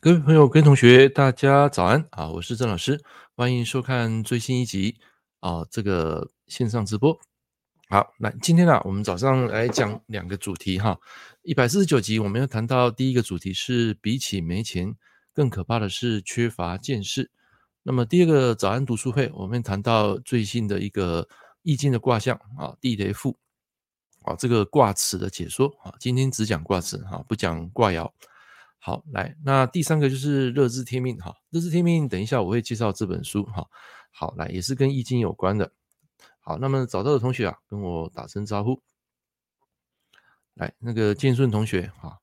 各位朋友、各位同学，大家早安啊！我是郑老师，欢迎收看最新一集啊，这个线上直播。好，来，今天呢、我们早上来讲两个主题哈。一百四十九集，我们要谈到第一个主题是，比起没钱，更可怕的是缺乏见识。那么第二个早安读书会，我们谈到最新的一个易经的卦象啊，地雷复啊，这个卦辞的解说啊，今天只讲卦辞哈，不讲卦爻。好，来，那第三个就是乐知天命哈，乐知天命，等一下我会介绍这本书哈。好，来，也是跟易经有关的。好，那么找到的同学啊，跟我打声招呼。来，那个建顺同学哈，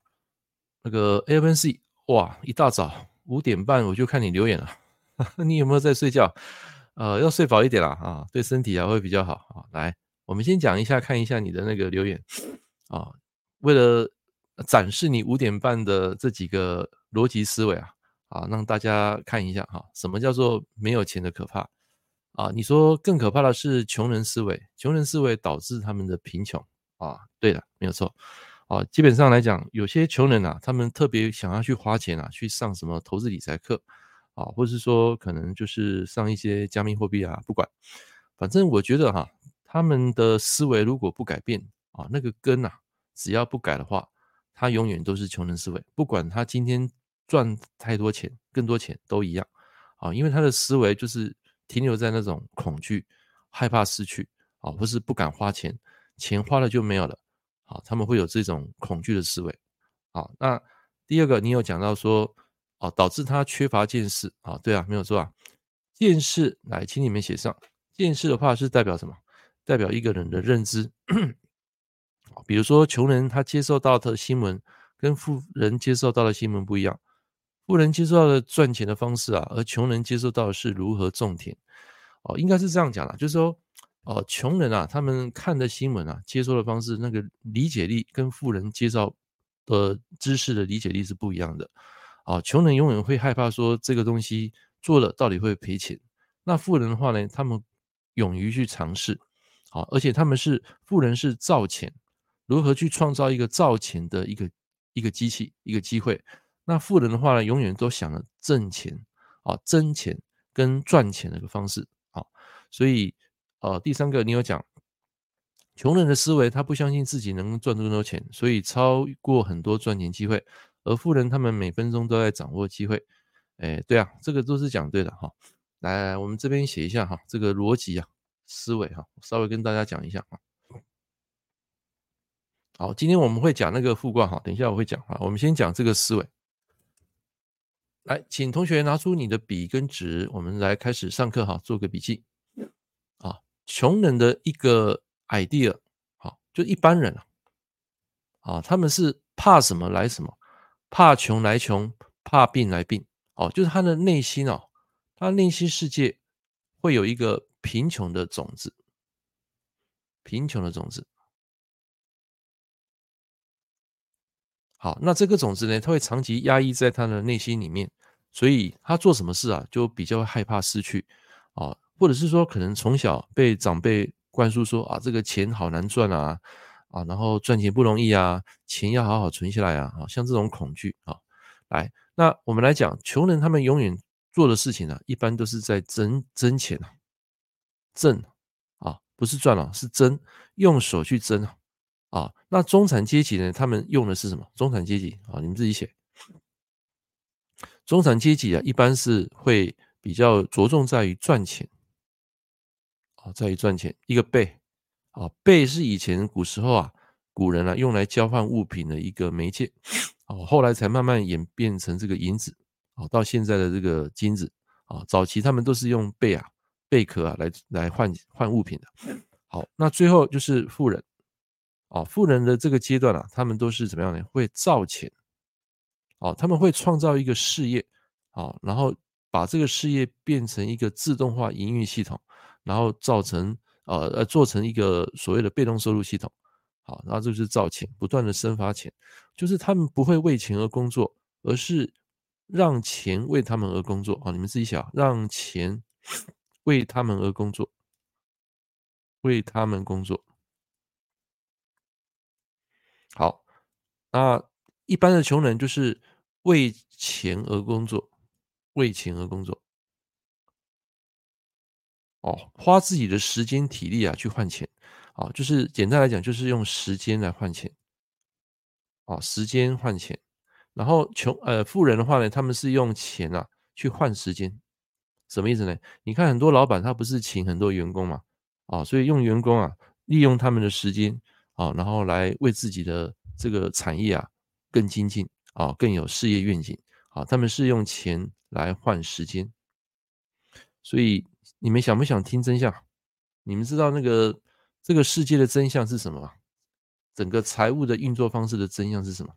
那个 AFNC，哇，一大早五点半我就看你留言了，你有没有在睡觉？呃，要睡饱一点啦啊，对身体啊会比较好啊。来，我们先讲一下，看一下你的那个留言啊，为了。展示你五点半的这几个逻辑思维啊，啊，让大家看一下哈，什么叫做没有钱的可怕啊？你说更可怕的是穷人思维，穷人思维导致他们的贫穷啊。对的，没有错啊。基本上来讲，有些穷人啊，他们特别想要去花钱啊，去上什么投资理财课啊，或者是说可能就是上一些加密货币啊，不管，反正我觉得哈，他们的思维如果不改变啊，那个根啊，只要不改的话。他永远都是穷人思维，不管他今天赚太多钱、更多钱都一样啊，因为他的思维就是停留在那种恐惧、害怕失去啊，或是不敢花钱，钱花了就没有了啊，他们会有这种恐惧的思维啊。那第二个，你有讲到说啊，导致他缺乏见识啊，对啊，没有错啊，见识来，请你们写上，见识的话是代表什么？代表一个人的认知。比如说，穷人他接受到的新闻跟富人接受到的新闻不一样。富人接受到的赚钱的方式啊，而穷人接受到的是如何种田。哦，应该是这样讲啦，就是说，哦，穷人啊，他们看的新闻啊，接受的方式，那个理解力跟富人接受的知识的理解力是不一样的。哦，穷人永远会害怕说这个东西做了到底会赔钱。那富人的话呢，他们勇于去尝试。好，而且他们是富人是造钱。如何去创造一个造钱的一个一个机器一个机会？那富人的话呢，永远都想着挣钱啊，挣钱跟赚钱的一个方式啊。所以呃，第三个你有讲，穷人的思维，他不相信自己能赚这么多钱，所以超过很多赚钱机会。而富人他们每分钟都在掌握机会。哎，对啊，这个都是讲对的哈。来来，我们这边写一下哈，这个逻辑啊，思维哈，稍微跟大家讲一下啊。好，今天我们会讲那个复卦哈，等一下我会讲哈。我们先讲这个思维。来，请同学拿出你的笔跟纸，我们来开始上课哈，做个笔记。啊，穷人的一个 idea，好，就一般人啊，啊，他们是怕什么来什么，怕穷来穷，怕病来病。哦，就是他的内心哦，他内心世界会有一个贫穷的种子，贫穷的种子。好，那这个种子呢，它会长期压抑在他的内心里面，所以他做什么事啊，就比较害怕失去啊，或者是说，可能从小被长辈灌输说啊，这个钱好难赚啊，啊，然后赚钱不容易啊，钱要好好存下来啊，啊，像这种恐惧啊，来，那我们来讲，穷人他们永远做的事情呢，一般都是在挣挣钱啊，挣啊，不是赚了，是挣，用手去挣啊。啊，那中产阶级呢？他们用的是什么？中产阶级啊，你们自己写。中产阶级啊，一般是会比较着重在于赚钱，啊，在于赚钱。一个贝，啊，贝是以前古时候啊，古人啊用来交换物品的一个媒介，哦，后来才慢慢演变成这个银子，啊，到现在的这个金子，啊，早期他们都是用贝啊、贝壳啊来来换换物品的。好，那最后就是富人。哦，富人的这个阶段啊，他们都是怎么样呢？会造钱，哦，他们会创造一个事业，哦，然后把这个事业变成一个自动化营运系统，然后造成呃呃做成一个所谓的被动收入系统，好，然后就是造钱，不断的生发钱，就是他们不会为钱而工作，而是让钱为他们而工作。啊，你们自己想，让钱 为他们而工作，为他们工作。好，那一般的穷人就是为钱而工作，为钱而工作。哦，花自己的时间体力啊去换钱，啊，就是简单来讲，就是用时间来换钱。啊，时间换钱。然后穷呃富人的话呢，他们是用钱啊去换时间，什么意思呢？你看很多老板他不是请很多员工嘛，啊，所以用员工啊，利用他们的时间啊，然后来为自己的这个产业啊更精进啊，更有事业愿景啊，他们是用钱来换时间。所以你们想不想听真相？你们知道那个这个世界的真相是什么吗？整个财务的运作方式的真相是什么？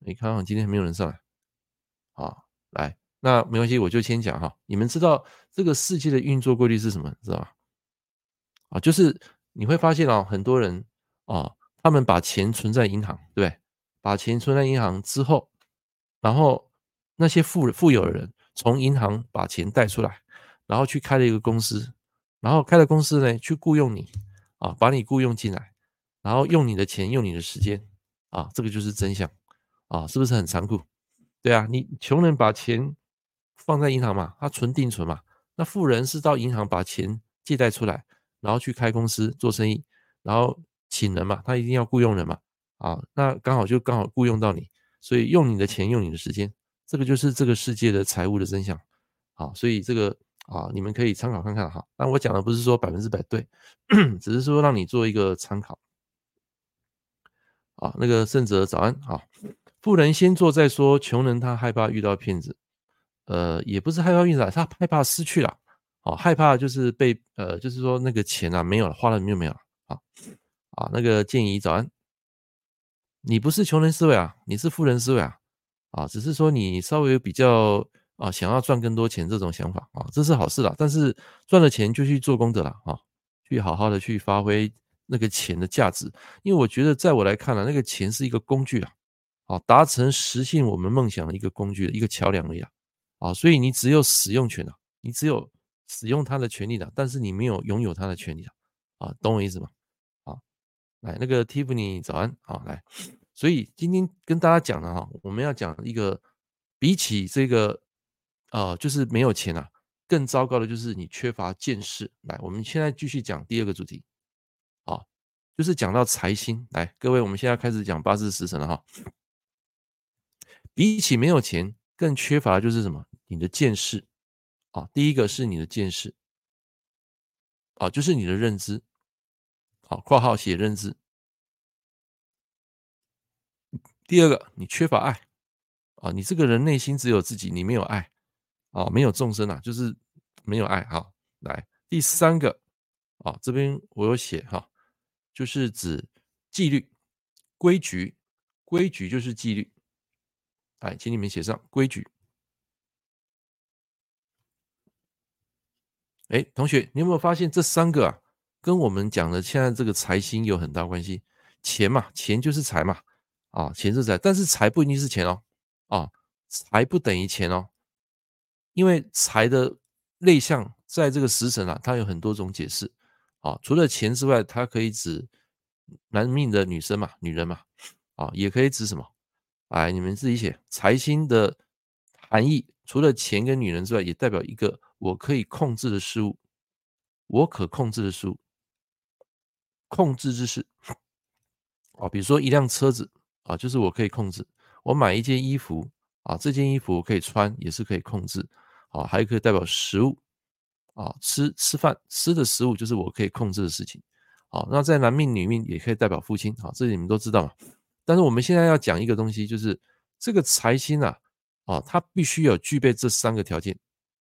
你看，今天没有人上来，好，来，那没关系，我就先讲哈。你们知道这个世界的运作规律是什么？知道吗？啊，就是你会发现啊，很多人啊，他们把钱存在银行，对？把钱存在银行之后，然后那些富富有的人从银行把钱贷出来，然后去开了一个公司，然后开了公司呢，去雇佣你啊，把你雇佣进来，然后用你的钱，用你的时间啊，这个就是真相。啊，是不是很残酷？对啊，你穷人把钱放在银行嘛，他存定存嘛。那富人是到银行把钱借贷出来，然后去开公司做生意，然后请人嘛，他一定要雇佣人嘛。啊，那刚好就刚好雇佣到你，所以用你的钱，用你的时间，这个就是这个世界的财务的真相。啊，所以这个啊，你们可以参考看看哈。但我讲的不是说百分之百对，只是说让你做一个参考。啊，那个圣哲早安，好。富人先做再说，穷人他害怕遇到骗子，呃，也不是害怕遇到，他害怕失去了，哦，害怕就是被，呃，就是说那个钱啊没有了，花了没有没有了，啊，那个建议早安，你不是穷人思维啊，你是富人思维啊，啊，只是说你稍微比较啊，想要赚更多钱这种想法啊，这是好事啦，但是赚了钱就去做功德了啊，去好好的去发挥那个钱的价值，因为我觉得在我来看呢，那个钱是一个工具啊。啊，达成实现我们梦想的一个工具，一个桥梁而已啊！啊，所以你只有使用权啊，你只有使用它的权利的，但是你没有拥有它的权利啊！啊，懂我意思吗？来，那个 Tiffany 早安，好来，所以今天跟大家讲的哈，我们要讲一个比起这个呃，就是没有钱啊，更糟糕的就是你缺乏见识。来，我们现在继续讲第二个主题，啊，就是讲到财星。来，各位，我们现在开始讲八字时辰了哈。比起没有钱，更缺乏的就是什么？你的见识啊！第一个是你的见识啊，就是你的认知。好，括号写认知。第二个，你缺乏爱啊！你这个人内心只有自己，你没有爱啊，没有众生啊，就是没有爱。好，来第三个啊，这边我有写哈，就是指纪律、规矩，规矩就是纪律。哎，请你们写上规矩。哎，同学，你有没有发现这三个啊，跟我们讲的现在这个财星有很大关系？钱嘛，钱就是财嘛，啊，钱是财，但是财不一定是钱哦，啊，财不等于钱哦，因为财的类象在这个时辰啊，它有很多种解释，啊，除了钱之外，它可以指男命的女生嘛，女人嘛，啊，也可以指什么？哎，你们自己写财星的含义，除了钱跟女人之外，也代表一个我可以控制的事物，我可控制的事物，控制之事。啊，比如说一辆车子啊，就是我可以控制。我买一件衣服啊，这件衣服我可以穿，也是可以控制。啊，还可以代表食物啊，吃吃饭吃的食物就是我可以控制的事情。好，那在男命女命也可以代表父亲。好，这里你们都知道嘛。但是我们现在要讲一个东西，就是这个财星啊，啊，它必须有具备这三个条件，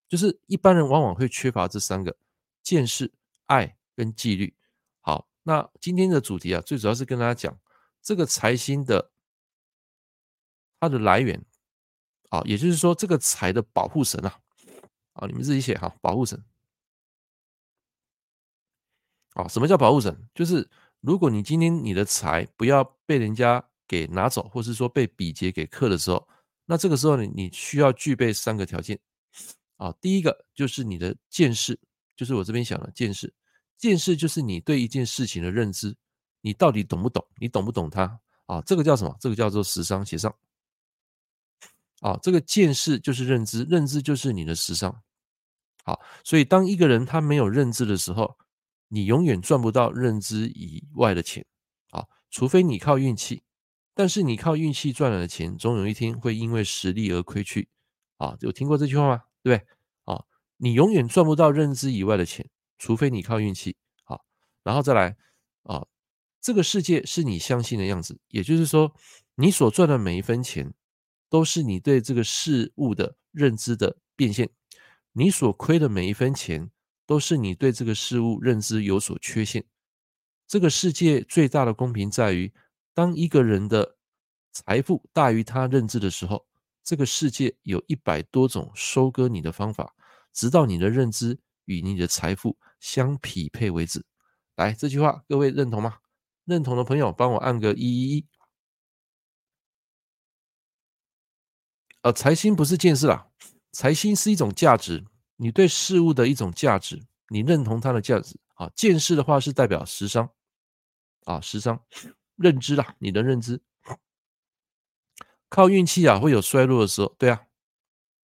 就是一般人往往会缺乏这三个：见识、爱跟纪律。那今天的主题啊，最主要是跟大家讲这个财星的它的来源啊，也就是说这个财的保护神啊，啊，你们自己写哈，保护神。啊，什么叫保护神？就是如果你今天你的财不要被人家给拿走，或是说被比劫给克的时候，那这个时候你你需要具备三个条件啊。第一个就是你的见识，就是我这边想的见识。见识就是你对一件事情的认知，你到底懂不懂？你懂不懂它啊？这个叫什么？这个叫做食伤，写上。啊，这个见识就是认知，认知就是你的时商。好，所以当一个人他没有认知的时候，你永远赚不到认知以外的钱啊，除非你靠运气。但是你靠运气赚来的钱，总有一天会因为实力而亏去啊！有听过这句话吗？对不对？啊，你永远赚不到认知以外的钱，除非你靠运气。好，然后再来啊，这个世界是你相信的样子，也就是说，你所赚的每一分钱，都是你对这个事物的认知的变现；你所亏的每一分钱，都是你对这个事物认知有所缺陷。这个世界最大的公平在于。当一个人的财富大于他认知的时候，这个世界有一百多种收割你的方法，直到你的认知与你的财富相匹配为止。来，这句话各位认同吗？认同的朋友帮我按个一一一。呃，财星不是见识啦，财星是一种价值，你对事物的一种价值，你认同它的价值啊。见识的话是代表时商啊，时商。认知啦，你的认知靠运气啊，会有衰落的时候。对啊，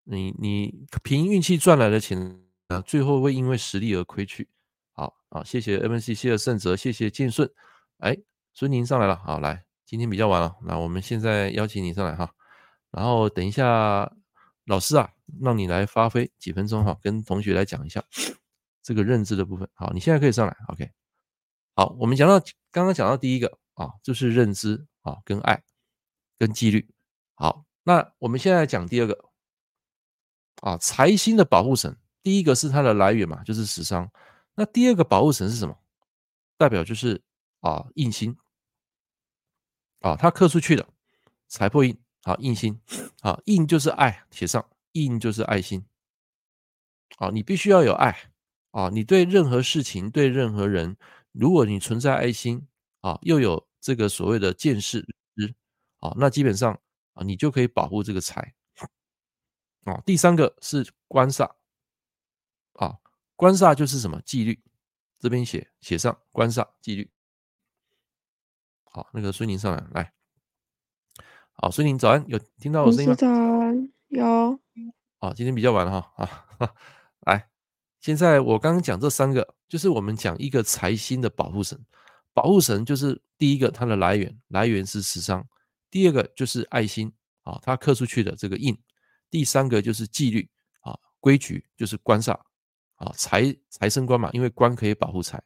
你你凭运气赚来的钱啊，最后会因为实力而亏去。好啊，谢谢 MNC，谢谢胜哲，谢谢建顺。哎，孙宁上来了，好来，今天比较晚了，那我们现在邀请你上来哈。然后等一下，老师啊，让你来发挥几分钟哈，跟同学来讲一下这个认知的部分。好，你现在可以上来，OK。好，我们讲到刚刚讲到第一个。啊，就是认知啊，跟爱，跟纪律。好，那我们现在讲第二个啊，财星的保护神。第一个是它的来源嘛，就是时商。那第二个保护神是什么？代表就是啊，印星啊，它刻出去的财破印啊，印星啊，印就是爱，写上印就是爱心啊，你必须要有爱啊，你对任何事情，对任何人，如果你存在爱心。啊，又有这个所谓的见识之啊，那基本上啊，你就可以保护这个财啊。第三个是官煞啊，官煞就是什么纪律，这边写写上官煞纪律。好，那个孙宁上来来，好，孙宁早安，有听到我声音吗？早安，有。啊，今天比较晚了哈啊，来，现在我刚刚讲这三个，就是我们讲一个财星的保护神。保护神就是第一个，它的来源来源是食伤；第二个就是爱心啊，它刻出去的这个印；第三个就是纪律啊，规矩就是官煞啊，财财生官嘛，因为官可以保护财，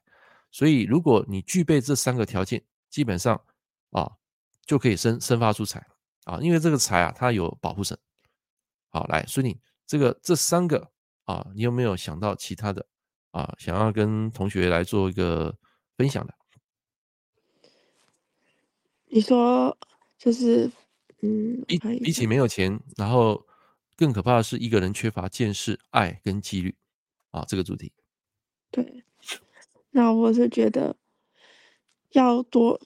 所以如果你具备这三个条件，基本上啊就可以生生发出财啊，因为这个财啊它有保护神。好，来所以你，这个这三个啊，你有没有想到其他的啊，想要跟同学来做一个分享的？你说就是，嗯，比比起没有钱，然后更可怕的是一个人缺乏见识、爱跟纪律啊，这个主题。对，那我是觉得要多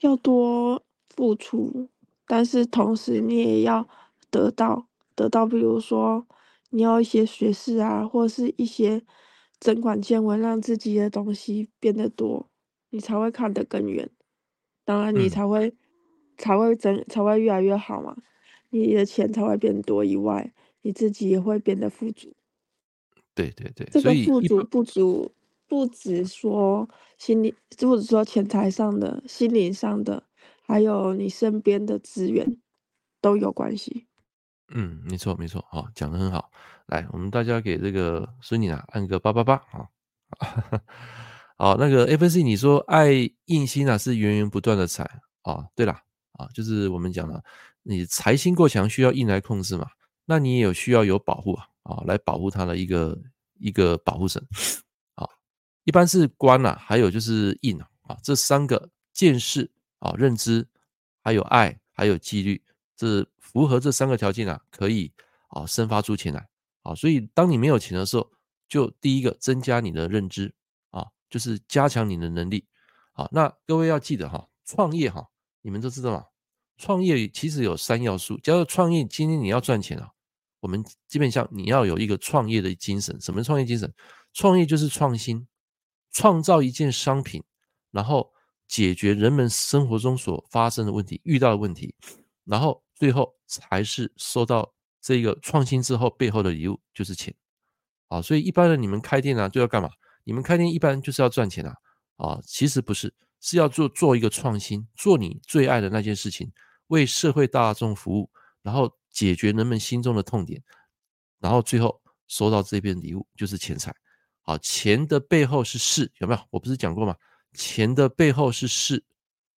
要多付出，但是同时你也要得到得到，比如说你要一些学识啊，或是一些增广见闻，让自己的东西变得多。你才会看得更远，当然你才会、嗯、才会增才会越来越好嘛，你的钱才会变多以外，你自己也会变得富足。对对对，这个富足不足不只说心理，不只说钱财上的，心灵上的，还有你身边的资源都有关系。嗯，没错没错，好，讲得很好。来，我们大家给这个孙女啊按个八八八啊。好，那个 FNC 你说爱印星啊，是源源不断的财啊。对啦，啊，就是我们讲了，你财星过强，需要印来控制嘛。那你也有需要有保护啊，啊，来保护他的一个一个保护神啊。一般是官呐，还有就是印啊，这三个见识啊、认知，还有爱，还有纪律，这符合这三个条件啊，可以啊生发出钱来啊。所以当你没有钱的时候，就第一个增加你的认知啊。就是加强你的能力，好，那各位要记得哈，创业哈，你们都知道吗？创业其实有三要素，叫做创业今天你要赚钱啊，我们基本上你要有一个创业的精神。什么创业精神？创业就是创新，创造一件商品，然后解决人们生活中所发生的问题、遇到的问题，然后最后才是收到这个创新之后背后的礼物，就是钱。啊，所以一般人你们开店啊，就要干嘛？你们开店一般就是要赚钱啊。啊，其实不是，是要做做一个创新，做你最爱的那件事情，为社会大众服务，然后解决人们心中的痛点，然后最后收到这边礼物就是钱财。好，钱的背后是事，有没有？我不是讲过吗？钱的背后是事，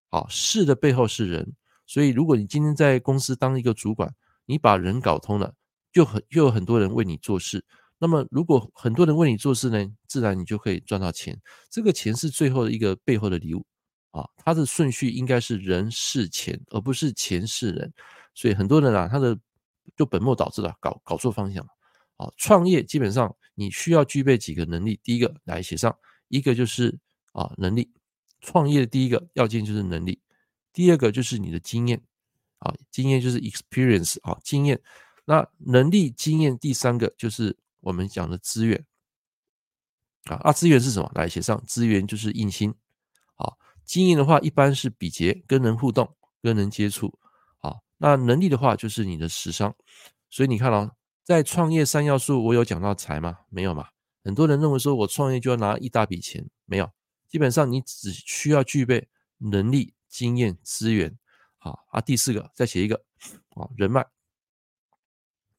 好，事的背后是人。所以，如果你今天在公司当一个主管，你把人搞通了，就很就有很多人为你做事。那么，如果很多人为你做事呢，自然你就可以赚到钱。这个钱是最后的一个背后的礼物啊，它的顺序应该是人事钱，而不是钱是人。所以很多人啊，他的就本末倒置了，搞搞错方向了。啊，创业基本上你需要具备几个能力，第一个来写上，一个就是啊能力。创业的第一个要件就是能力，第二个就是你的经验啊，经验就是 experience 啊，经验。那能力、经验，第三个就是。我们讲的资源啊，啊，资源是什么？来写上，资源就是硬心。好，经验的话，一般是比劫，跟人互动，跟人接触。那能力的话，就是你的实商。所以你看哦，在创业三要素，我有讲到财吗？没有嘛？很多人认为说我创业就要拿一大笔钱，没有。基本上你只需要具备能力、经验、资源。好啊，第四个再写一个啊，人脉。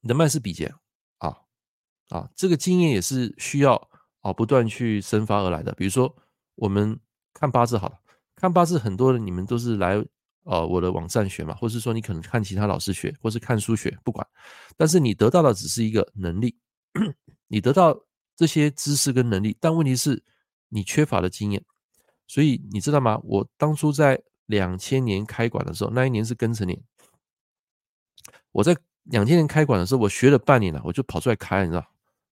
人脉是比劫。啊，这个经验也是需要啊不断去生发而来的。比如说，我们看八字好了，看八字很多人你们都是来呃我的网站学嘛，或是说你可能看其他老师学，或是看书学，不管。但是你得到的只是一个能力，你得到这些知识跟能力，但问题是你缺乏了经验。所以你知道吗？我当初在两千年开馆的时候，那一年是庚辰年，我在两千年开馆的时候，我学了半年了，我就跑出来开，你知道。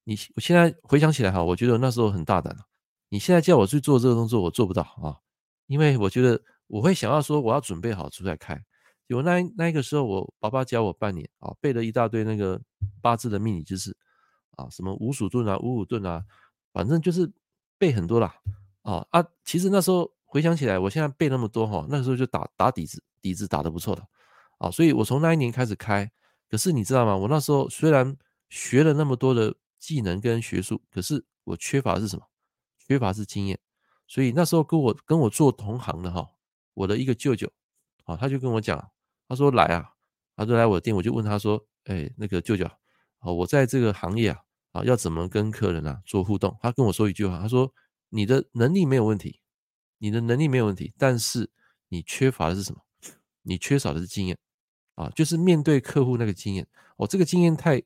你我现在回想起来哈，我觉得那时候很大胆。你现在叫我去做这个动作，我做不到啊，因为我觉得我会想要说我要准备好出来开。有那那个时候，我爸爸教我半年啊，背了一大堆那个八字的命理知识啊，什么五鼠遁啊、五五遁啊，反正就是背很多啦啊啊。其实那时候回想起来，我现在背那么多哈，那时候就打打底子，底子打得不错的啊。所以我从那一年开始开，可是你知道吗？我那时候虽然学了那么多的。技能跟学术，可是我缺乏是什么？缺乏是经验。所以那时候跟我跟我做同行的哈，我的一个舅舅啊，他就跟我讲，他说来啊，他就来我的店，我就问他说，哎，那个舅舅啊，我在这个行业啊啊，要怎么跟客人啊做互动？他跟我说一句话，他说你的能力没有问题，你的能力没有问题，但是你缺乏的是什么？你缺少的是经验啊，就是面对客户那个经验。哦，这个经验太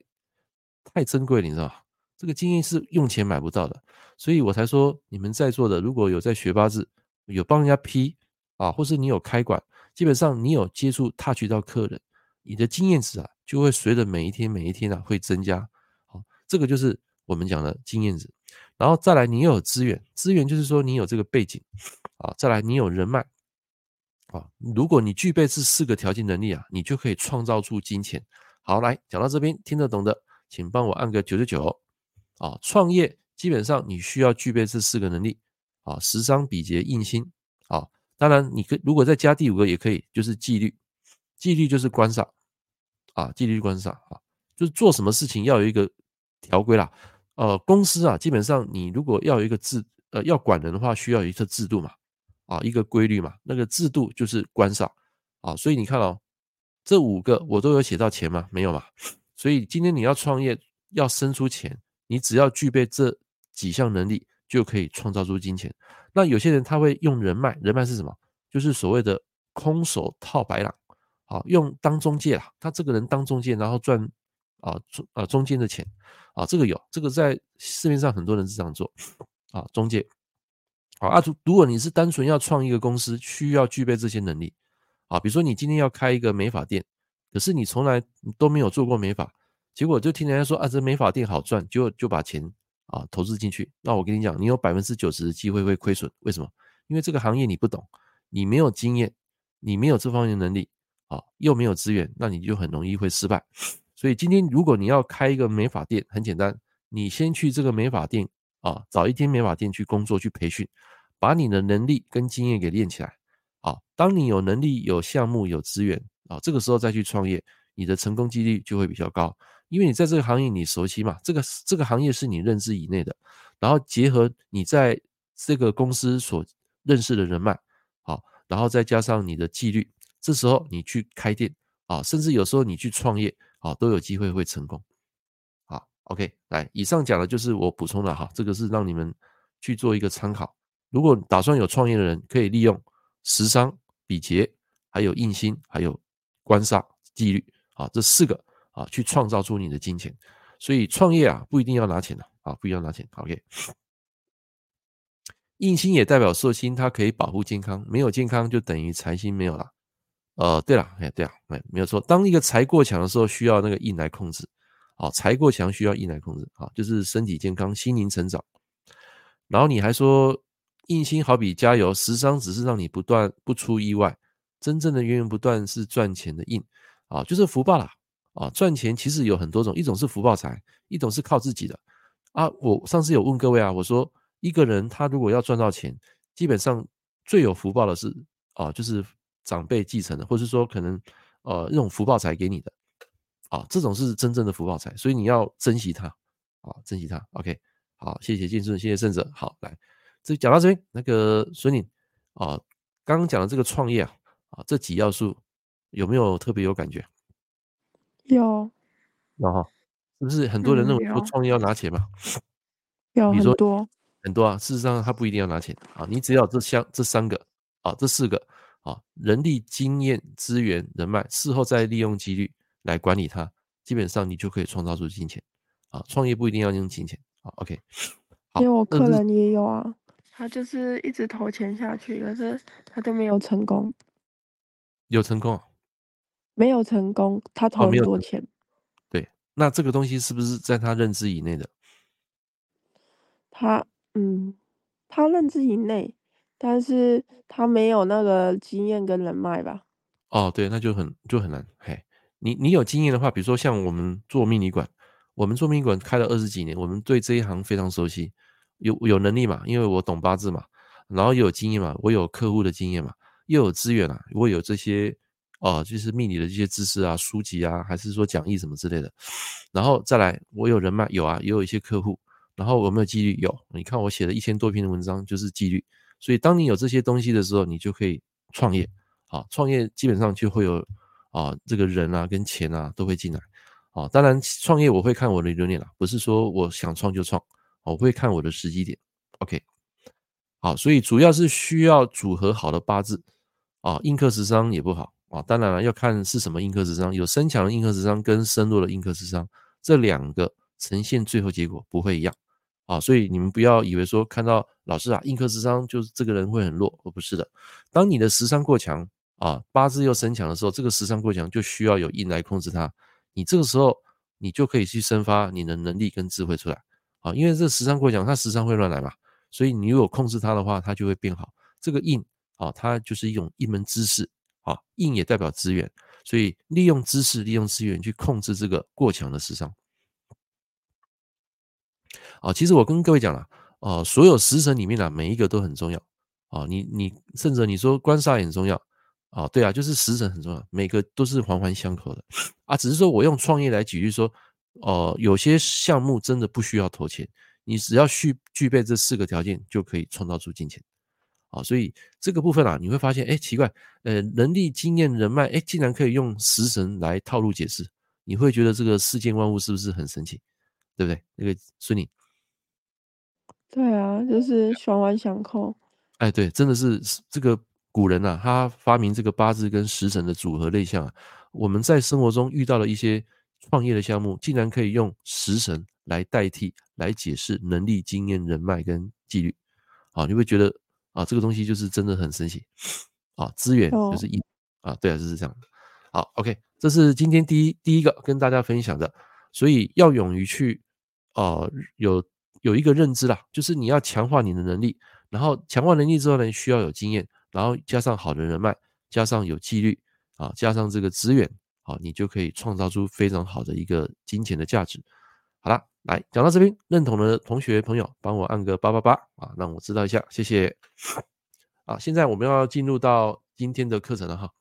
太珍贵了，你知道吗？这个经验是用钱买不到的，所以我才说你们在座的如果有在学八字，有帮人家批啊，或是你有开馆，基本上你有接触 touch 到客人，你的经验值啊就会随着每一天每一天啊会增加。好，这个就是我们讲的经验值。然后再来，你有资源，资源就是说你有这个背景啊。再来，你有人脉啊。如果你具备这四个条件能力啊，你就可以创造出金钱。好，来讲到这边听得懂的，请帮我按个九九九。啊，创业基本上你需要具备这四个能力啊，实商、比劫、印星啊。当然，你可如果再加第五个也可以，就是纪律。纪律就是观赏啊，纪律观赏啊，就是做什么事情要有一个条规啦。呃，公司啊，基本上你如果要有一个制，呃，要管人的话，需要有一个制度嘛，啊，一个规律嘛。那个制度就是观赏啊。所以你看哦，这五个我都有写到钱吗？没有嘛。所以今天你要创业，要生出钱。你只要具备这几项能力，就可以创造出金钱。那有些人他会用人脉，人脉是什么？就是所谓的空手套白狼，啊，用当中介啦，他这个人当中介，然后赚啊中啊中间的钱，啊，这个有，这个在市面上很多人是这样做，啊，中介，好啊，如果你是单纯要创一个公司，需要具备这些能力，啊，比如说你今天要开一个美发店，可是你从来都没有做过美发。结果就听人家说啊，这美发店好赚，就就把钱啊投资进去。那我跟你讲，你有百分之九十的机会会亏损。为什么？因为这个行业你不懂，你没有经验，你没有这方面能力啊，又没有资源，那你就很容易会失败。所以今天如果你要开一个美发店，很简单，你先去这个美发店啊，找一间美发店去工作去培训，把你的能力跟经验给练起来。啊，当你有能力、有项目、有资源，啊，这个时候再去创业，你的成功几率就会比较高，因为你在这个行业你熟悉嘛，这个这个行业是你认知以内的，然后结合你在这个公司所认识的人脉，好，然后再加上你的纪律，这时候你去开店啊，甚至有时候你去创业啊，都有机会会成功。好，OK，来，以上讲的就是我补充的哈，这个是让你们去做一个参考。如果打算有创业的人，可以利用时商、比劫，还有印星，还有官煞、纪律啊，这四个啊，去创造出你的金钱。所以创业啊，不一定要拿钱的啊，不一定要拿钱。OK。印星也代表寿星，它可以保护健康，没有健康就等于财星没有了。呃，对了，哎，对啊，哎，没有错。当一个财过强的时候，需要那个印来控制。好，财过强需要印来控制。好，就是身体健康、心灵成长。然后你还说，印星好比加油，十伤只是让你不断不出意外，真正的源源不断是赚钱的印啊，就是福报啦。啊，赚钱其实有很多种，一种是福报财，一种是靠自己的啊。我上次有问各位啊，我说。一个人他如果要赚到钱，基本上最有福报的是啊，就是长辈继承的，或是说可能呃那种福报财给你的啊，这种是真正的福报财，所以你要珍惜它啊，珍惜它。OK，好，谢谢建顺，谢谢胜者。好，来，这讲到这边，那个孙宁啊，刚刚讲的这个创业啊啊，这几要素有没有特别有感觉？有，有哈，是不是很多人认为说创业要拿钱嘛？有很多。很多啊，事实上他不一定要拿钱啊，你只要这三这三个啊，这四个啊，人力、经验、资源、人脉，事后再利用几率来管理它，基本上你就可以创造出金钱啊。创业不一定要用金钱啊。OK，因为我客人也有啊，他就是一直投钱下去，可是他都没有成功。有成功？没有成功，他投很多钱。对，那这个东西是不是在他认知以内的？他。嗯，他认知以内，但是他没有那个经验跟人脉吧？哦，对，那就很就很难。嘿，你你有经验的话，比如说像我们做命理馆，我们做命理馆开了二十几年，我们对这一行非常熟悉，有有能力嘛，因为我懂八字嘛，然后又有经验嘛，我有客户的经验嘛，又有资源啊，我有这些哦、就是命理的这些知识啊、书籍啊，还是说讲义什么之类的，然后再来，我有人脉，有啊，也有一些客户。然后有没有纪律？有，你看我写了一千多篇的文章，就是纪律。所以当你有这些东西的时候，你就可以创业。啊，创业基本上就会有啊，这个人啊跟钱啊都会进来。啊，当然创业我会看我的流年啦，不是说我想创就创，我会看我的时机点。OK，好，所以主要是需要组合好的八字。啊，印克食伤也不好。啊，当然了，要看是什么印克食伤，有身强的印克食伤跟身弱的印克食伤这两个呈现最后结果不会一样。啊，所以你们不要以为说看到老师啊，印克食伤就是这个人会很弱，而不是的。当你的食伤过强啊，八字又身强的时候，这个食伤过强就需要有印来控制它。你这个时候你就可以去生发你的能力跟智慧出来啊，因为这食伤过强，它食伤会乱来嘛，所以你如果控制它的话，它就会变好。这个印啊，它就是一种一门知识啊，印也代表资源，所以利用知识、利用资源去控制这个过强的食伤。啊，其实我跟各位讲了，啊，所有食神里面呢，每一个都很重要啊。你你甚至你说官煞也很重要啊，对啊，就是食神很重要，每个都是环环相扣的啊。只是说我用创业来举例说，哦，有些项目真的不需要投钱，你只要具具备这四个条件就可以创造出金钱啊。所以这个部分啊，你会发现，哎，奇怪，呃，能力、经验、人脉，哎，竟然可以用食神来套路解释，你会觉得这个世间万物是不是很神奇？对不对？那个孙女。对啊，就是环环相扣。哎，对，真的是这个古人啊，他发明这个八字跟食神的组合类象啊。我们在生活中遇到了一些创业的项目，竟然可以用食神来代替来解释能力、经验、人脉跟纪律。啊，你会觉得啊，这个东西就是真的很神奇。啊，资源就是一啊，对啊，就是这样。好，OK，这是今天第一第一个跟大家分享的，所以要勇于去啊有。有一个认知啦，就是你要强化你的能力，然后强化能力之后呢，需要有经验，然后加上好的人脉，加上有纪律啊，加上这个资源，好，你就可以创造出非常好的一个金钱的价值。好了，来讲到这边，认同的同学朋友帮我按个八八八啊，让我知道一下，谢谢。啊，现在我们要进入到今天的课程了哈。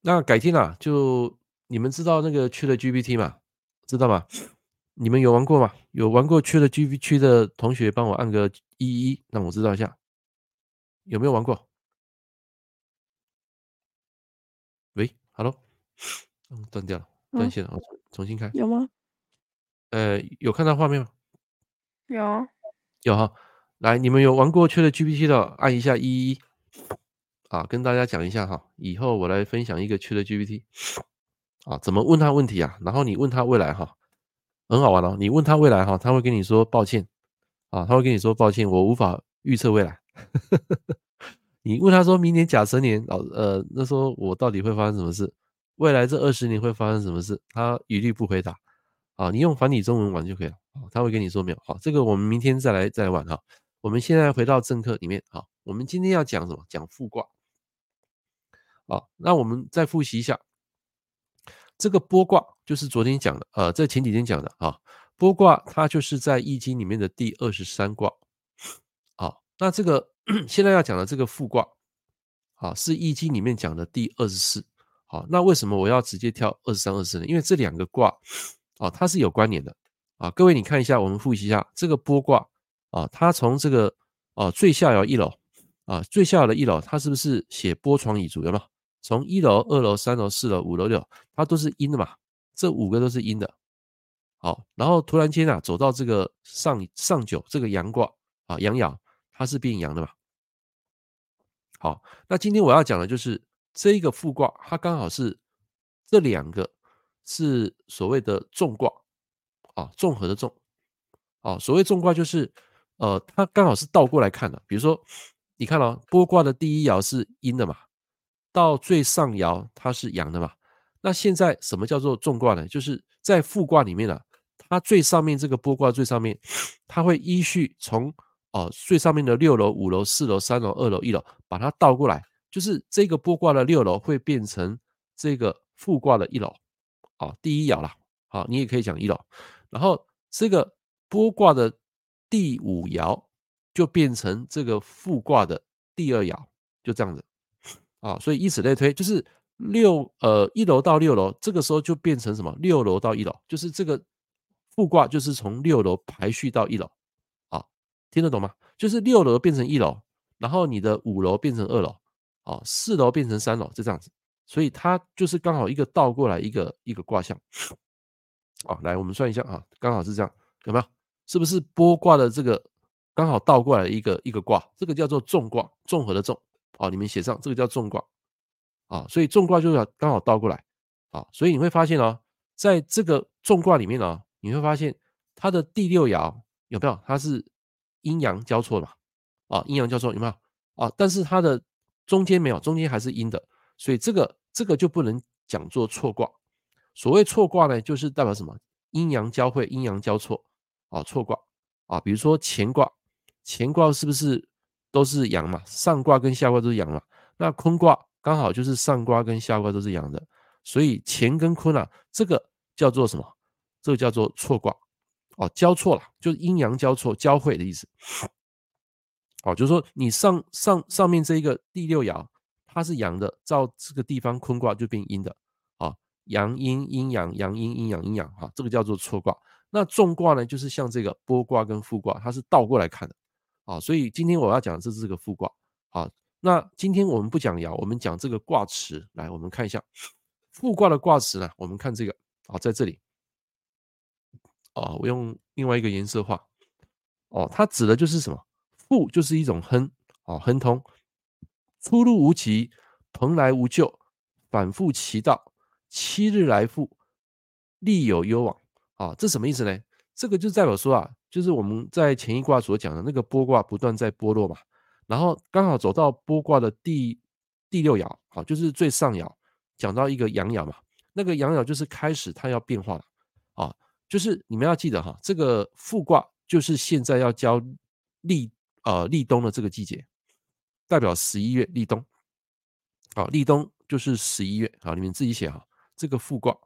那改天啊，就你们知道那个 ChatGPT 吗？知道吗？你们有玩过吗？有玩过 ChatGPT 的同学，帮我按个一一，让我知道一下，有没有玩过？喂，Hello，嗯，断掉了，断线了，我、嗯、重新开。有吗？呃，有看到画面吗？有，有哈。来，你们有玩过 ChatGPT 的，按一下一一。啊，跟大家讲一下哈，以后我来分享一个 ChatGPT，啊，怎么问他问题啊？然后你问他未来哈，很好玩哦。你问他未来哈，他会跟你说抱歉，啊，他会跟你说抱歉，我无法预测未来。你问他说明年甲辰年，老，呃，那时候我到底会发生什么事？未来这二十年会发生什么事？他一律不回答。啊，你用繁体中文玩就可以了。啊他会跟你说没有。好，这个我们明天再来再来玩哈。我们现在回到正课里面，好，我们今天要讲什么？讲复卦。好，那我们再复习一下，这个剥卦就是昨天讲的，呃，在前几天讲的啊。剥卦它就是在易经里面的第二十三卦。好，那这个 现在要讲的这个复卦，啊，是易经里面讲的第二十四。好，那为什么我要直接跳二十三、二十四呢？因为这两个卦啊，它是有关联的啊。各位你看一下，我们复习一下这个波卦啊，它从这个啊最下爻一楼啊，最下爻的一楼，它是不是写波床蚁筑？有没有？从一楼、二楼、三楼、四楼、五楼、六，它都是阴的嘛？这五个都是阴的。好，然后突然间啊，走到这个上上九这个阳卦啊，阳爻，它是变阳的嘛？好，那今天我要讲的就是这一个复卦，它刚好是这两个是所谓的重卦啊，综合的重啊，所谓重卦就是呃，它刚好是倒过来看的。比如说，你看哦，波卦的第一爻是阴的嘛？到最上爻它是阳的嘛？那现在什么叫做重卦呢？就是在复卦里面啊，它最上面这个波卦最上面，它会依序从哦、呃、最上面的六楼、五楼、四楼、三楼、二楼、一楼，把它倒过来，就是这个剥卦的六楼会变成这个复卦的一楼，啊，第一爻啦，好，你也可以讲一楼，然后这个剥卦的第五爻就变成这个复卦的第二爻，就这样子。啊，所以以此类推，就是六呃一楼到六楼，这个时候就变成什么？六楼到一楼，就是这个复卦就是从六楼排序到一楼，啊，听得懂吗？就是六楼变成一楼，然后你的五楼变成二楼，啊，四楼变成三楼，就这样子，所以它就是刚好一个倒过来一个一个卦象。啊，来我们算一下啊，刚好是这样，有没有？是不是剥卦的这个刚好倒过来一个一个卦？这个叫做纵卦，综合的纵。啊，你们写上这个叫纵卦，啊，所以纵卦就是要刚好倒过来，啊，所以你会发现哦，在这个纵卦里面呢，你会发现它的第六爻有没有？它是阴阳交错嘛？啊，阴阳交错有没有？啊，但是它的中间没有，中间还是阴的，所以这个这个就不能讲做错卦。所谓错卦呢，就是代表什么？阴阳交汇，阴阳交错，啊，错卦啊，比如说乾卦，乾卦是不是？都是阳嘛，上卦跟下卦都是阳嘛。那坤卦刚好就是上卦跟下卦都是阳的，所以乾跟坤啊，这个叫做什么？这个叫做错卦哦，交错了，就是阴阳交错、交汇的意思。哦，就是说你上上上面这一个第六爻，它是阳的，照这个地方坤卦就变阴的啊，阳阴阴阳，阳阴阴阳阴阳哈，这个叫做错卦。那重卦呢，就是像这个剥卦跟复卦，它是倒过来看的。啊，所以今天我要讲的这是这个复卦。好，那今天我们不讲爻，我们讲这个卦辞。来，我们看一下复卦的卦辞呢。我们看这个，啊，在这里。啊，我用另外一个颜色画。哦，它指的就是什么？复就是一种亨，啊，亨通，出入无期，蓬莱无咎，反复其道，七日来复，利有攸往。啊，这什么意思呢？这个就代表说啊。就是我们在前一卦所讲的那个剥卦不断在剥落嘛，然后刚好走到剥卦的第第六爻，好，就是最上爻，讲到一个阳爻嘛，那个阳爻就是开始它要变化了，啊，就是你们要记得哈，这个复卦就是现在要交利呃立冬的这个季节，代表十一月立冬，好，立冬就是十一月，好，你们自己写哈，这个复卦。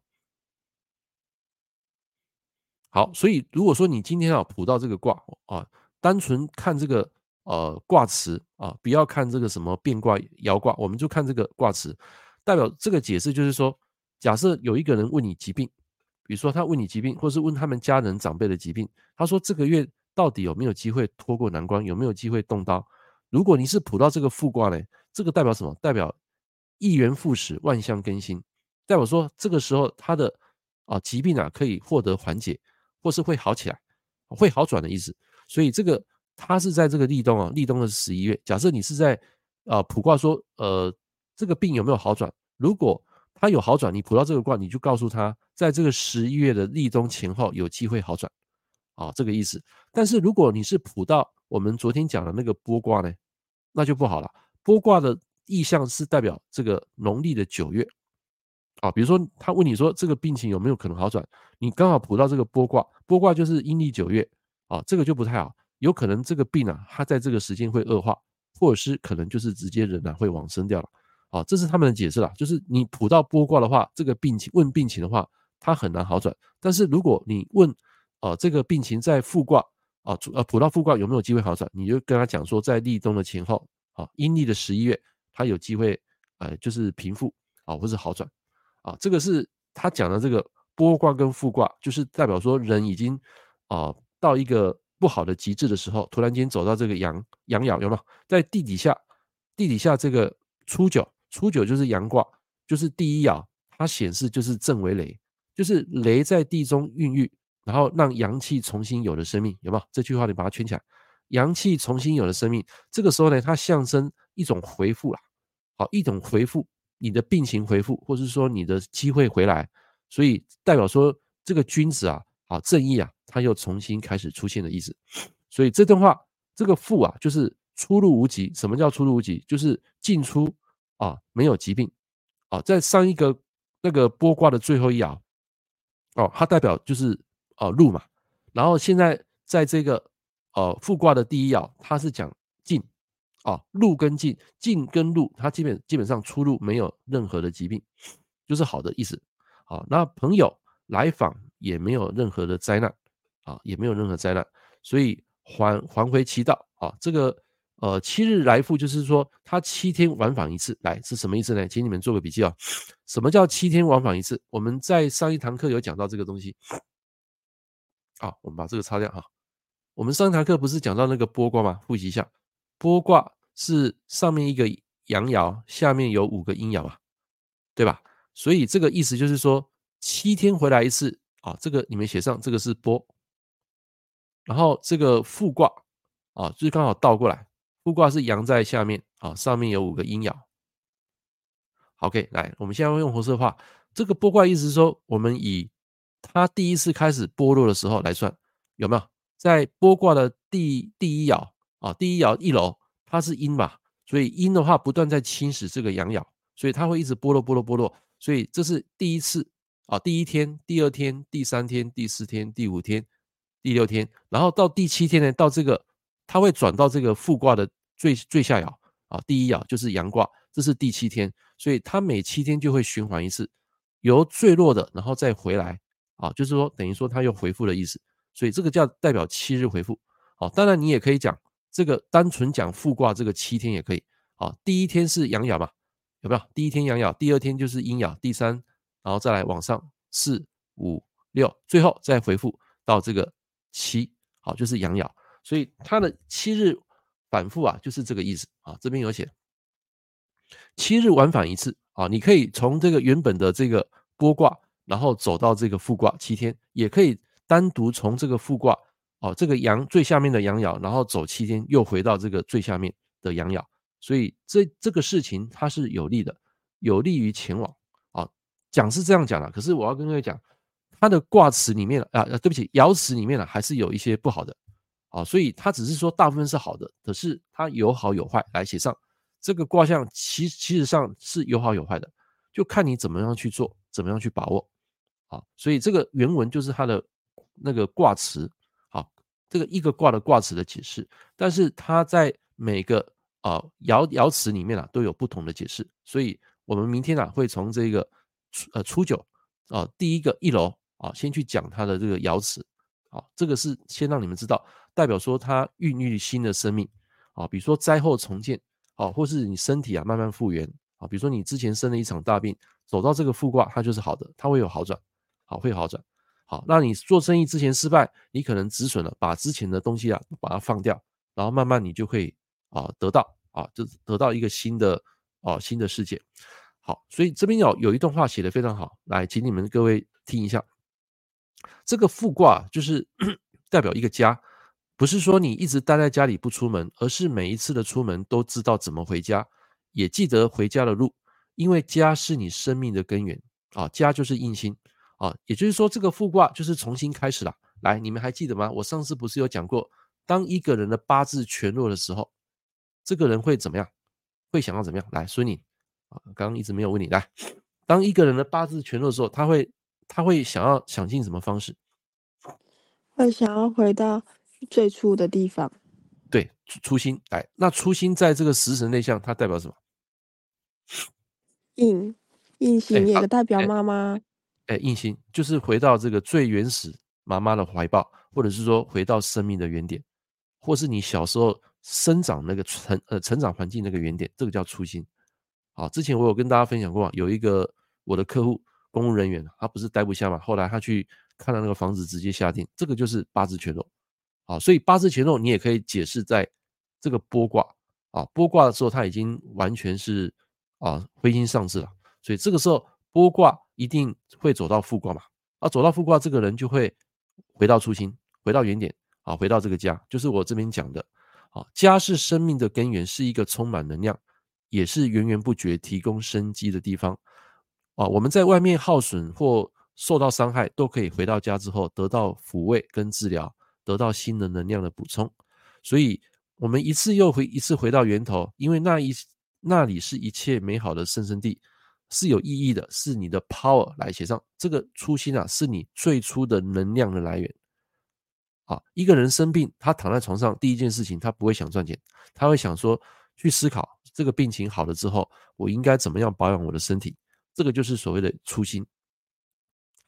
好，所以如果说你今天要卜到这个卦啊，单纯看这个呃卦辞啊，不要看这个什么变卦爻卦，我们就看这个卦辞，代表这个解释就是说，假设有一个人问你疾病，比如说他问你疾病，或是问他们家人长辈的疾病，他说这个月到底有没有机会脱过难关，有没有机会动刀？如果你是卜到这个复卦呢，这个代表什么？代表一元复始，万象更新，代表说这个时候他的啊疾病啊可以获得缓解，或是会好起来，会好转的意思。所以这个他是在这个立冬啊，立冬的十一月。假设你是在啊卜卦说，呃，这个病有没有好转？如果他有好转，你卜到这个卦，你就告诉他，在这个十一月的立冬前后有机会好转，啊，这个意思。但是如果你是卜到我们昨天讲的那个剥卦呢，那就不好了。剥卦的意象是代表这个农历的九月，啊，比如说他问你说这个病情有没有可能好转，你刚好卜到这个剥卦，剥卦就是阴历九月，啊，这个就不太好，有可能这个病啊，它在这个时间会恶化，或者是可能就是直接人啊会往生掉了。啊，这是他们的解释啦，就是你卜到剥卦的话，这个病情问病情的话，它很难好转。但是如果你问，哦，这个病情在复卦，啊，呃，普到复卦有没有机会好转，你就跟他讲说，在立冬的前后，啊，阴历的十一月，他有机会，呃，就是平复，啊，或是好转，啊，这个是他讲的这个剥卦跟复卦，就是代表说人已经，啊，到一个不好的极致的时候，突然间走到这个阳阳爻，有没有？在地底下，地底下这个初九。初九就是阳卦，就是第一爻，它显示就是震为雷，就是雷在地中孕育，然后让阳气重新有了生命，有没有？这句话你把它圈起来，阳气重新有了生命，这个时候呢，它象征一种回复啦，好，一种回复，你的病情回复，或是说你的机会回来，所以代表说这个君子啊，啊，正义啊，他又重新开始出现的意思。所以这段话，这个复啊，就是出入无极。什么叫出入无极？就是进出。啊，没有疾病，啊，在上一个那个剥卦的最后一爻，哦，它代表就是啊入嘛，然后现在在这个呃复卦的第一爻，它是讲进，啊入跟进，进跟入，它基本基本上出入没有任何的疾病，就是好的意思，好，那朋友来访也没有任何的灾难，啊，也没有任何灾难，所以还还回其道，啊，这个。呃，七日来复就是说，他七天往返一次，来是什么意思呢？请你们做个笔记啊。什么叫七天往返一次？我们在上一堂课有讲到这个东西。好，我们把这个擦掉哈。我们上一堂课不是讲到那个剥卦吗？复习一下，剥卦是上面一个阳爻，下面有五个阴爻啊，对吧？所以这个意思就是说，七天回来一次啊。这个你们写上，这个是剥，然后这个复卦啊，就是刚好倒过来。复卦是阳在下面啊，上面有五个阴爻。OK，来，我们现在用红色画。这个剥卦意思是说，我们以它第一次开始剥落的时候来算，有没有？在剥卦的第第一爻啊，第一爻一楼它是阴嘛，所以阴的话不断在侵蚀这个阳爻，所以它会一直剥落、剥落、剥落。所以这是第一次啊，第一天、第二天、第三天、第四天、第五天、第六天，然后到第七天呢，到这个它会转到这个复卦的。最最下爻啊，第一爻就是阳卦，这是第七天，所以它每七天就会循环一次，由最弱的然后再回来啊，就是说等于说它又回复的意思，所以这个叫代表七日回复。好，当然你也可以讲这个单纯讲复卦这个七天也可以啊，第一天是阳爻嘛，有没有？第一天阳爻，第二天就是阴爻，第三，然后再来往上四五六，最后再回复到这个七，好，就是阳爻，所以它的七日。反复啊，就是这个意思啊。这边有写，七日往返一次啊。你可以从这个原本的这个剥卦，然后走到这个复卦七天，也可以单独从这个复卦哦，这个阳最下面的阳爻，然后走七天，又回到这个最下面的阳爻。所以这这个事情它是有利的，有利于前往啊。讲是这样讲的，可是我要跟各位讲，它的卦辞里面啊，对不起，爻辞里面呢，还是有一些不好的。啊，所以它只是说大部分是好的，可是它有好有坏。来写上这个卦象，其其实上是有好有坏的，就看你怎么样去做，怎么样去把握。啊，所以这个原文就是它的那个卦辞，好，这个一个卦的卦辞的解释，但是它在每个啊爻爻辞里面啊都有不同的解释。所以我们明天啊会从这个初呃初九啊第一个一楼啊先去讲它的这个爻辞。好，这个是先让你们知道。代表说它孕育新的生命，啊，比如说灾后重建，啊，或是你身体啊慢慢复原，啊，比如说你之前生了一场大病，走到这个复卦，它就是好的，它会有好转，好，会好转。好，那你做生意之前失败，你可能止损了，把之前的东西啊把它放掉，然后慢慢你就会啊得到啊，就得到一个新的啊新的世界。好，所以这边有有一段话写得非常好，来，请你们各位听一下。这个复卦就是 代表一个家，不是说你一直待在家里不出门，而是每一次的出门都知道怎么回家，也记得回家的路，因为家是你生命的根源啊，家就是印星。啊，也就是说，这个复卦就是重新开始了。来，你们还记得吗？我上次不是有讲过，当一个人的八字全弱的时候，这个人会怎么样？会想要怎么样？来，孙宁啊，刚刚一直没有问你。来，当一个人的八字全弱的时候，他会他会想要想尽什么方式？会想要回到最初的地方。对，初心。来，那初心在这个食神内向，它代表什么？印印星也代表妈妈。哎，印星就是回到这个最原始妈妈的怀抱，或者是说回到生命的原点，或是你小时候生长那个成呃成长环境那个原点，这个叫初心。好，之前我有跟大家分享过，有一个我的客户公务人员，他不是待不下嘛，后来他去看到那个房子，直接下定，这个就是八字全漏。好，所以八字全漏你也可以解释在这个剥卦啊，剥卦的时候他已经完全是啊灰心丧志了，所以这个时候剥卦。一定会走到复卦嘛？啊，走到复卦，这个人就会回到初心，回到原点啊，回到这个家，就是我这边讲的啊，家是生命的根源，是一个充满能量，也是源源不绝提供生机的地方啊。我们在外面耗损或受到伤害，都可以回到家之后得到抚慰跟治疗，得到新的能量的补充。所以，我们一次又回一次回到源头，因为那一那里是一切美好的生生地。是有意义的，是你的 power 来写上这个初心啊，是你最初的能量的来源。啊，一个人生病，他躺在床上，第一件事情他不会想赚钱，他会想说去思考这个病情好了之后，我应该怎么样保养我的身体。这个就是所谓的初心。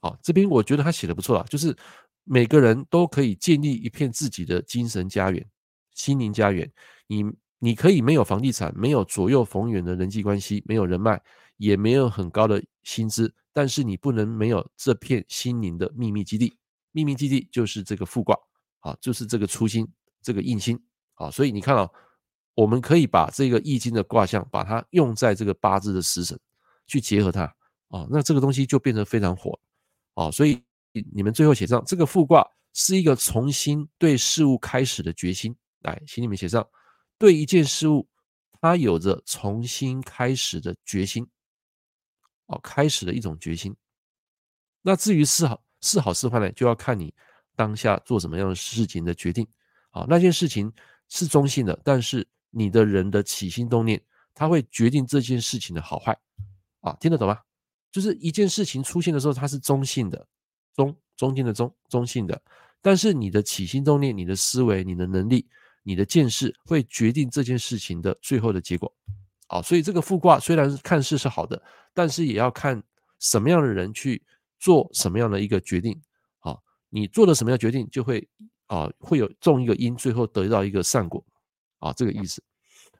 好，这边我觉得他写的不错啊，就是每个人都可以建立一片自己的精神家园、心灵家园。你你可以没有房地产，没有左右逢源的人际关系，没有人脉。也没有很高的薪资，但是你不能没有这片心灵的秘密基地。秘密基地就是这个复卦，啊，就是这个初心，这个印心，啊，所以你看啊，我们可以把这个易经的卦象，把它用在这个八字的食神去结合它，啊，那这个东西就变得非常火，啊，所以你们最后写上这个复卦是一个重新对事物开始的决心，来，请你们写上对一件事物，它有着重新开始的决心。哦，开始的一种决心。那至于是好是好是坏呢，就要看你当下做什么样的事情的决定。啊，那件事情是中性的，但是你的人的起心动念，它会决定这件事情的好坏。啊，听得懂吗？就是一件事情出现的时候，它是中性的，中中间的中中性的，但是你的起心动念、你的思维、你的能力、你的见识，会决定这件事情的最后的结果。啊，所以这个复卦虽然看似是好的，但是也要看什么样的人去做什么样的一个决定。啊，你做了什么样的决定，就会啊会有种一个因，最后得到一个善果。啊，这个意思。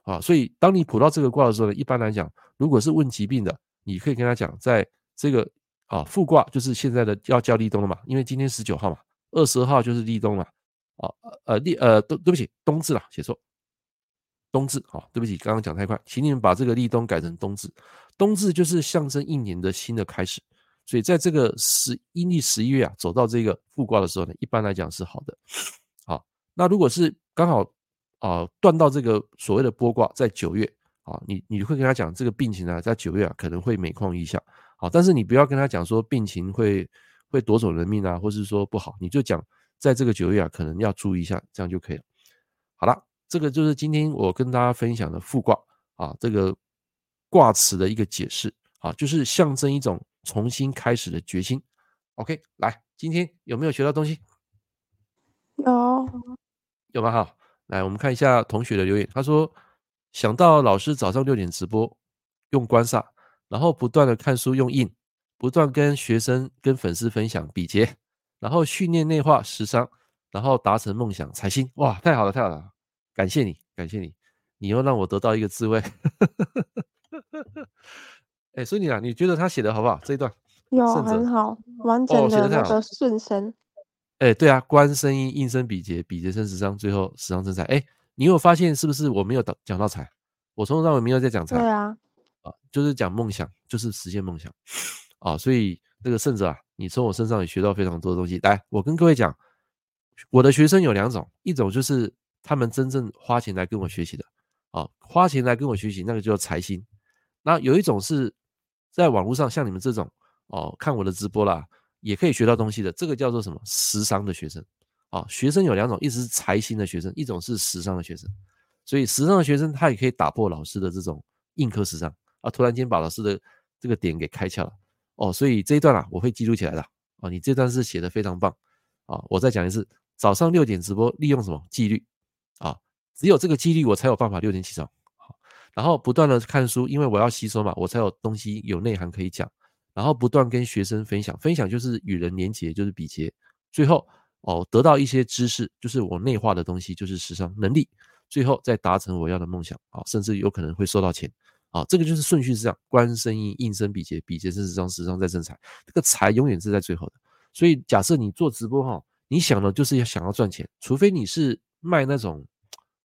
啊，所以当你卜到这个卦的时候呢，一般来讲，如果是问疾病的，你可以跟他讲，在这个啊复卦就是现在的要叫立冬了嘛，因为今天十九号嘛，二十号就是立冬嘛。啊呃立呃对对不起，冬至了，写错。冬至，好，对不起，刚刚讲太快，请你们把这个立冬改成冬至。冬至就是象征一年的新的开始，所以在这个十阴历十一月啊，走到这个复卦的时候呢，一般来讲是好的。好，那如果是刚好啊、断到这个所谓的剥卦在九月啊，你你会跟他讲这个病情呢，在九月啊可能会每况愈下。好，但是你不要跟他讲说病情会会夺走人命啊，或是说不好，你就讲在这个九月啊可能要注意一下，这样就可以了。好了。这个就是今天我跟大家分享的复卦啊，这个卦辞的一个解释啊，就是象征一种重新开始的决心。OK，来，今天有没有学到东西？有，有吗？哈，来，我们看一下同学的留言。他说，想到老师早上六点直播，用观煞，然后不断的看书用印，不断跟学生跟粉丝分享比劫，然后训练内化十商，然后达成梦想财星。哇，太好了，太好了！感谢你，感谢你，你又让我得到一个滋味。哎，孙女啊，你觉得他写的好不好？这一段有很好，完整的那个顺声。哎，对啊，观声音，应声比劫，比劫生时商，最后时商生财。哎，你有发现是不是我没有讲讲到财？我从头到尾没有在讲财。对啊，啊，就是讲梦想，就是实现梦想。啊，所以这个圣者啊，你从我身上也学到非常多的东西。来，我跟各位讲，我的学生有两种，一种就是他们真正花钱来跟我学习的，啊，花钱来跟我学习，那个叫财星。那有一种是在网络上，像你们这种哦，看我的直播啦。也可以学到东西的，这个叫做什么？食商的学生啊，学生有两种，一种是财星的学生，一种是食伤的学生。所以时尚的学生他也可以打破老师的这种硬科时尚啊，突然间把老师的这个点给开窍了哦。所以这一段啊，我会记录起来的啊。你这段是写的非常棒啊。我再讲一次，早上六点直播，利用什么纪律啊？只有这个几率，我才有办法六点起床。好，然后不断的看书，因为我要吸收嘛，我才有东西有内涵可以讲。然后不断跟学生分享，分享就是与人连结，就是比劫。最后哦，得到一些知识，就是我内化的东西，就是实商能力。最后再达成我要的梦想啊，甚至有可能会收到钱啊。这个就是顺序是这样：观声音，应声比劫，比劫生实商，实商再生财。这个财永远是在最后的。所以假设你做直播哈，你想的就是要想要赚钱，除非你是卖那种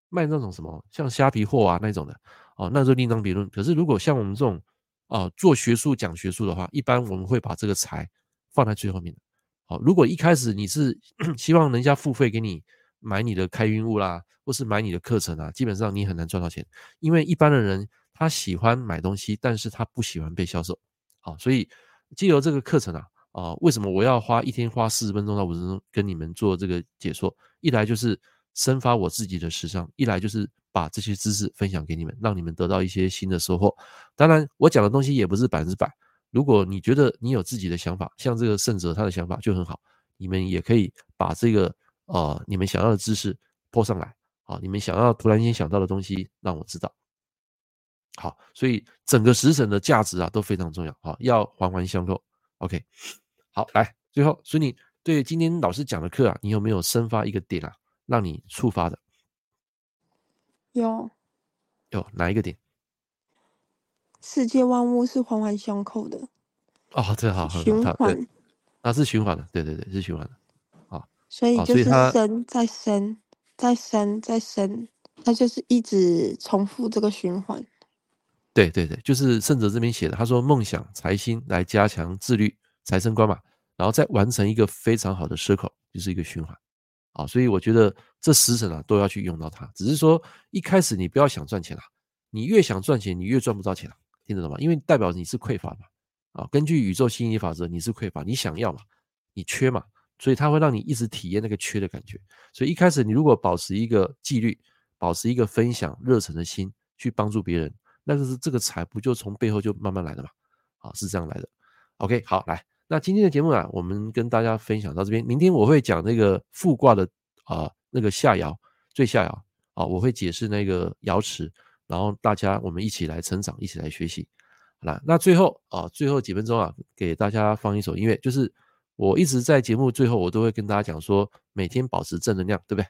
卖那种什么像虾皮货啊那种的哦，那就另当别论。可是如果像我们这种，啊，做学术讲学术的话，一般我们会把这个财放在最后面的。好，如果一开始你是 希望人家付费给你买你的开运物啦，或是买你的课程啊，基本上你很难赚到钱，因为一般的人他喜欢买东西，但是他不喜欢被销售。好，所以借由这个课程啊，啊，为什么我要花一天花四十分钟到五十分钟跟你们做这个解说？一来就是生发我自己的时尚，一来就是。把这些知识分享给你们，让你们得到一些新的收获。当然，我讲的东西也不是百分之百。如果你觉得你有自己的想法，像这个胜者他的想法就很好，你们也可以把这个呃你们想要的知识泼上来啊，你们想要突然间想到的东西让我知道。好，所以整个时辰的价值啊都非常重要啊，要环环相扣。OK，好，来最后，所以你对今天老师讲的课啊，你有没有生发一个点啊，让你触发的？有，有哪一个点？世界万物是环环相扣的。哦，这好，循环，那是循环的，对对对，是循环的。啊，所以就是生再生再生再生，它就是一直重复这个循环。对对对，就是圣者这边写的，他说梦想财星来加强自律财生观嘛，然后再完成一个非常好的 circle，就是一个循环。啊，所以我觉得这十神啊都要去用到它，只是说一开始你不要想赚钱啊，你越想赚钱，你越赚不着钱啊，听得懂吗？因为代表你是匮乏嘛，啊，根据宇宙吸引力法则，你是匮乏，你想要嘛，你缺嘛，所以它会让你一直体验那个缺的感觉。所以一开始你如果保持一个纪律，保持一个分享热忱的心去帮助别人，那就是这个财不就从背后就慢慢来的嘛，啊，是这样来的。OK，好，来。那今天的节目啊，我们跟大家分享到这边。明天我会讲那个复卦的啊、那个下爻最下爻啊，我会解释那个爻辞，然后大家我们一起来成长，一起来学习。好啦，那最后啊，最后几分钟啊，给大家放一首音乐，就是我一直在节目最后我都会跟大家讲说，每天保持正能量，对不对？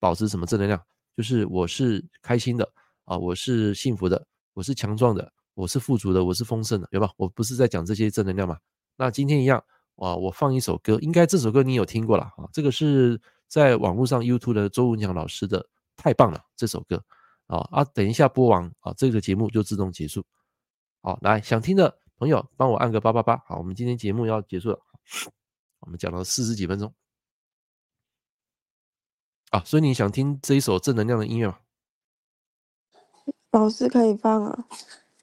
保持什么正能量？就是我是开心的啊，我是幸福的，我是强壮的，我是富足的，我是丰盛的，有吧？我不是在讲这些正能量吗？那今天一样啊，我放一首歌，应该这首歌你有听过了啊。这个是在网络上 YouTube 的周文强老师的，太棒了这首歌啊啊！等一下播完啊，这个节目就自动结束。好，来想听的朋友帮我按个八八八。好，我们今天节目要结束了，我们讲了四十几分钟啊，所以你想听这一首正能量的音乐吗？老师可以放啊。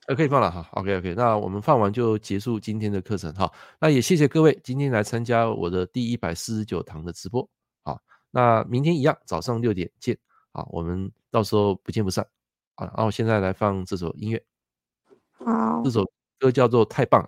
呃，可以放了哈，OK OK，那我们放完就结束今天的课程哈。那也谢谢各位今天来参加我的第一百四十九堂的直播，好，那明天一样早上六点见，好，我们到时候不见不散，啊，然后现在来放这首音乐，好，这首歌叫做《太棒了》。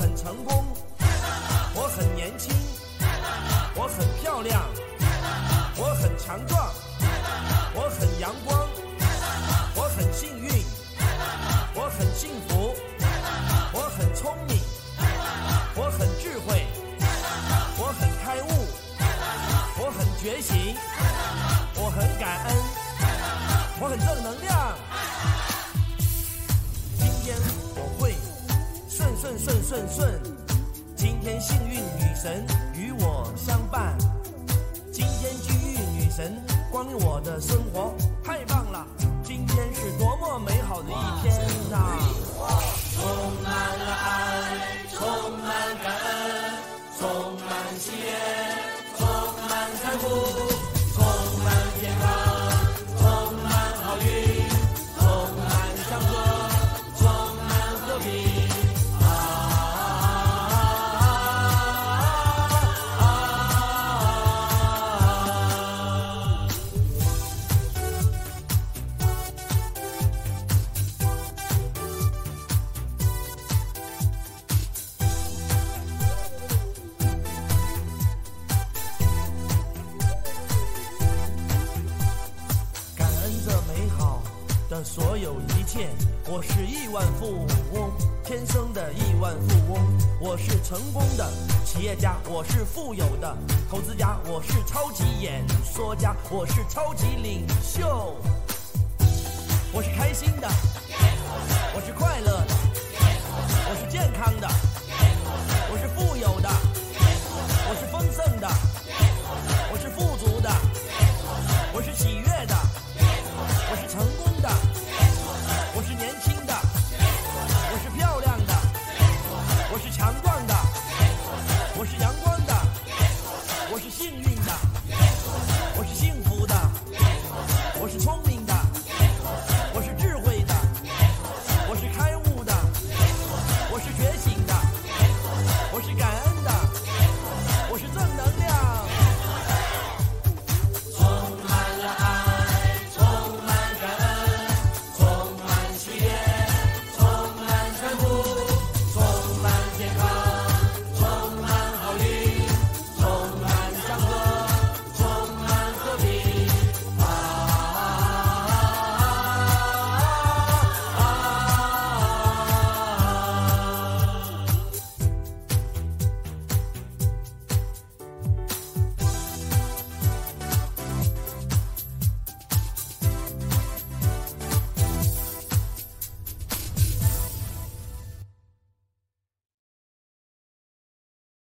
很成功，我很年轻，我很漂亮，我很强壮。我很阳光，我很幸运，我很幸福，我很聪明，我很智慧，我很开悟，我很觉醒，我很感恩，我很正能顺顺顺，今天幸运女神与我相伴，今天机遇女神。光临我的生活，太棒了！今天是多么美好的一天呐、啊！充满了爱，充满感恩，充满喜悦，充满财富。的亿万富翁，我是成功的企业家，我是富有的投资家，我是超级演说家，我是超级领袖，我是开心的，我是快乐的，我是健康的，我是富有的，我是丰盛的，我是富足的，我是喜悦的，我是成功。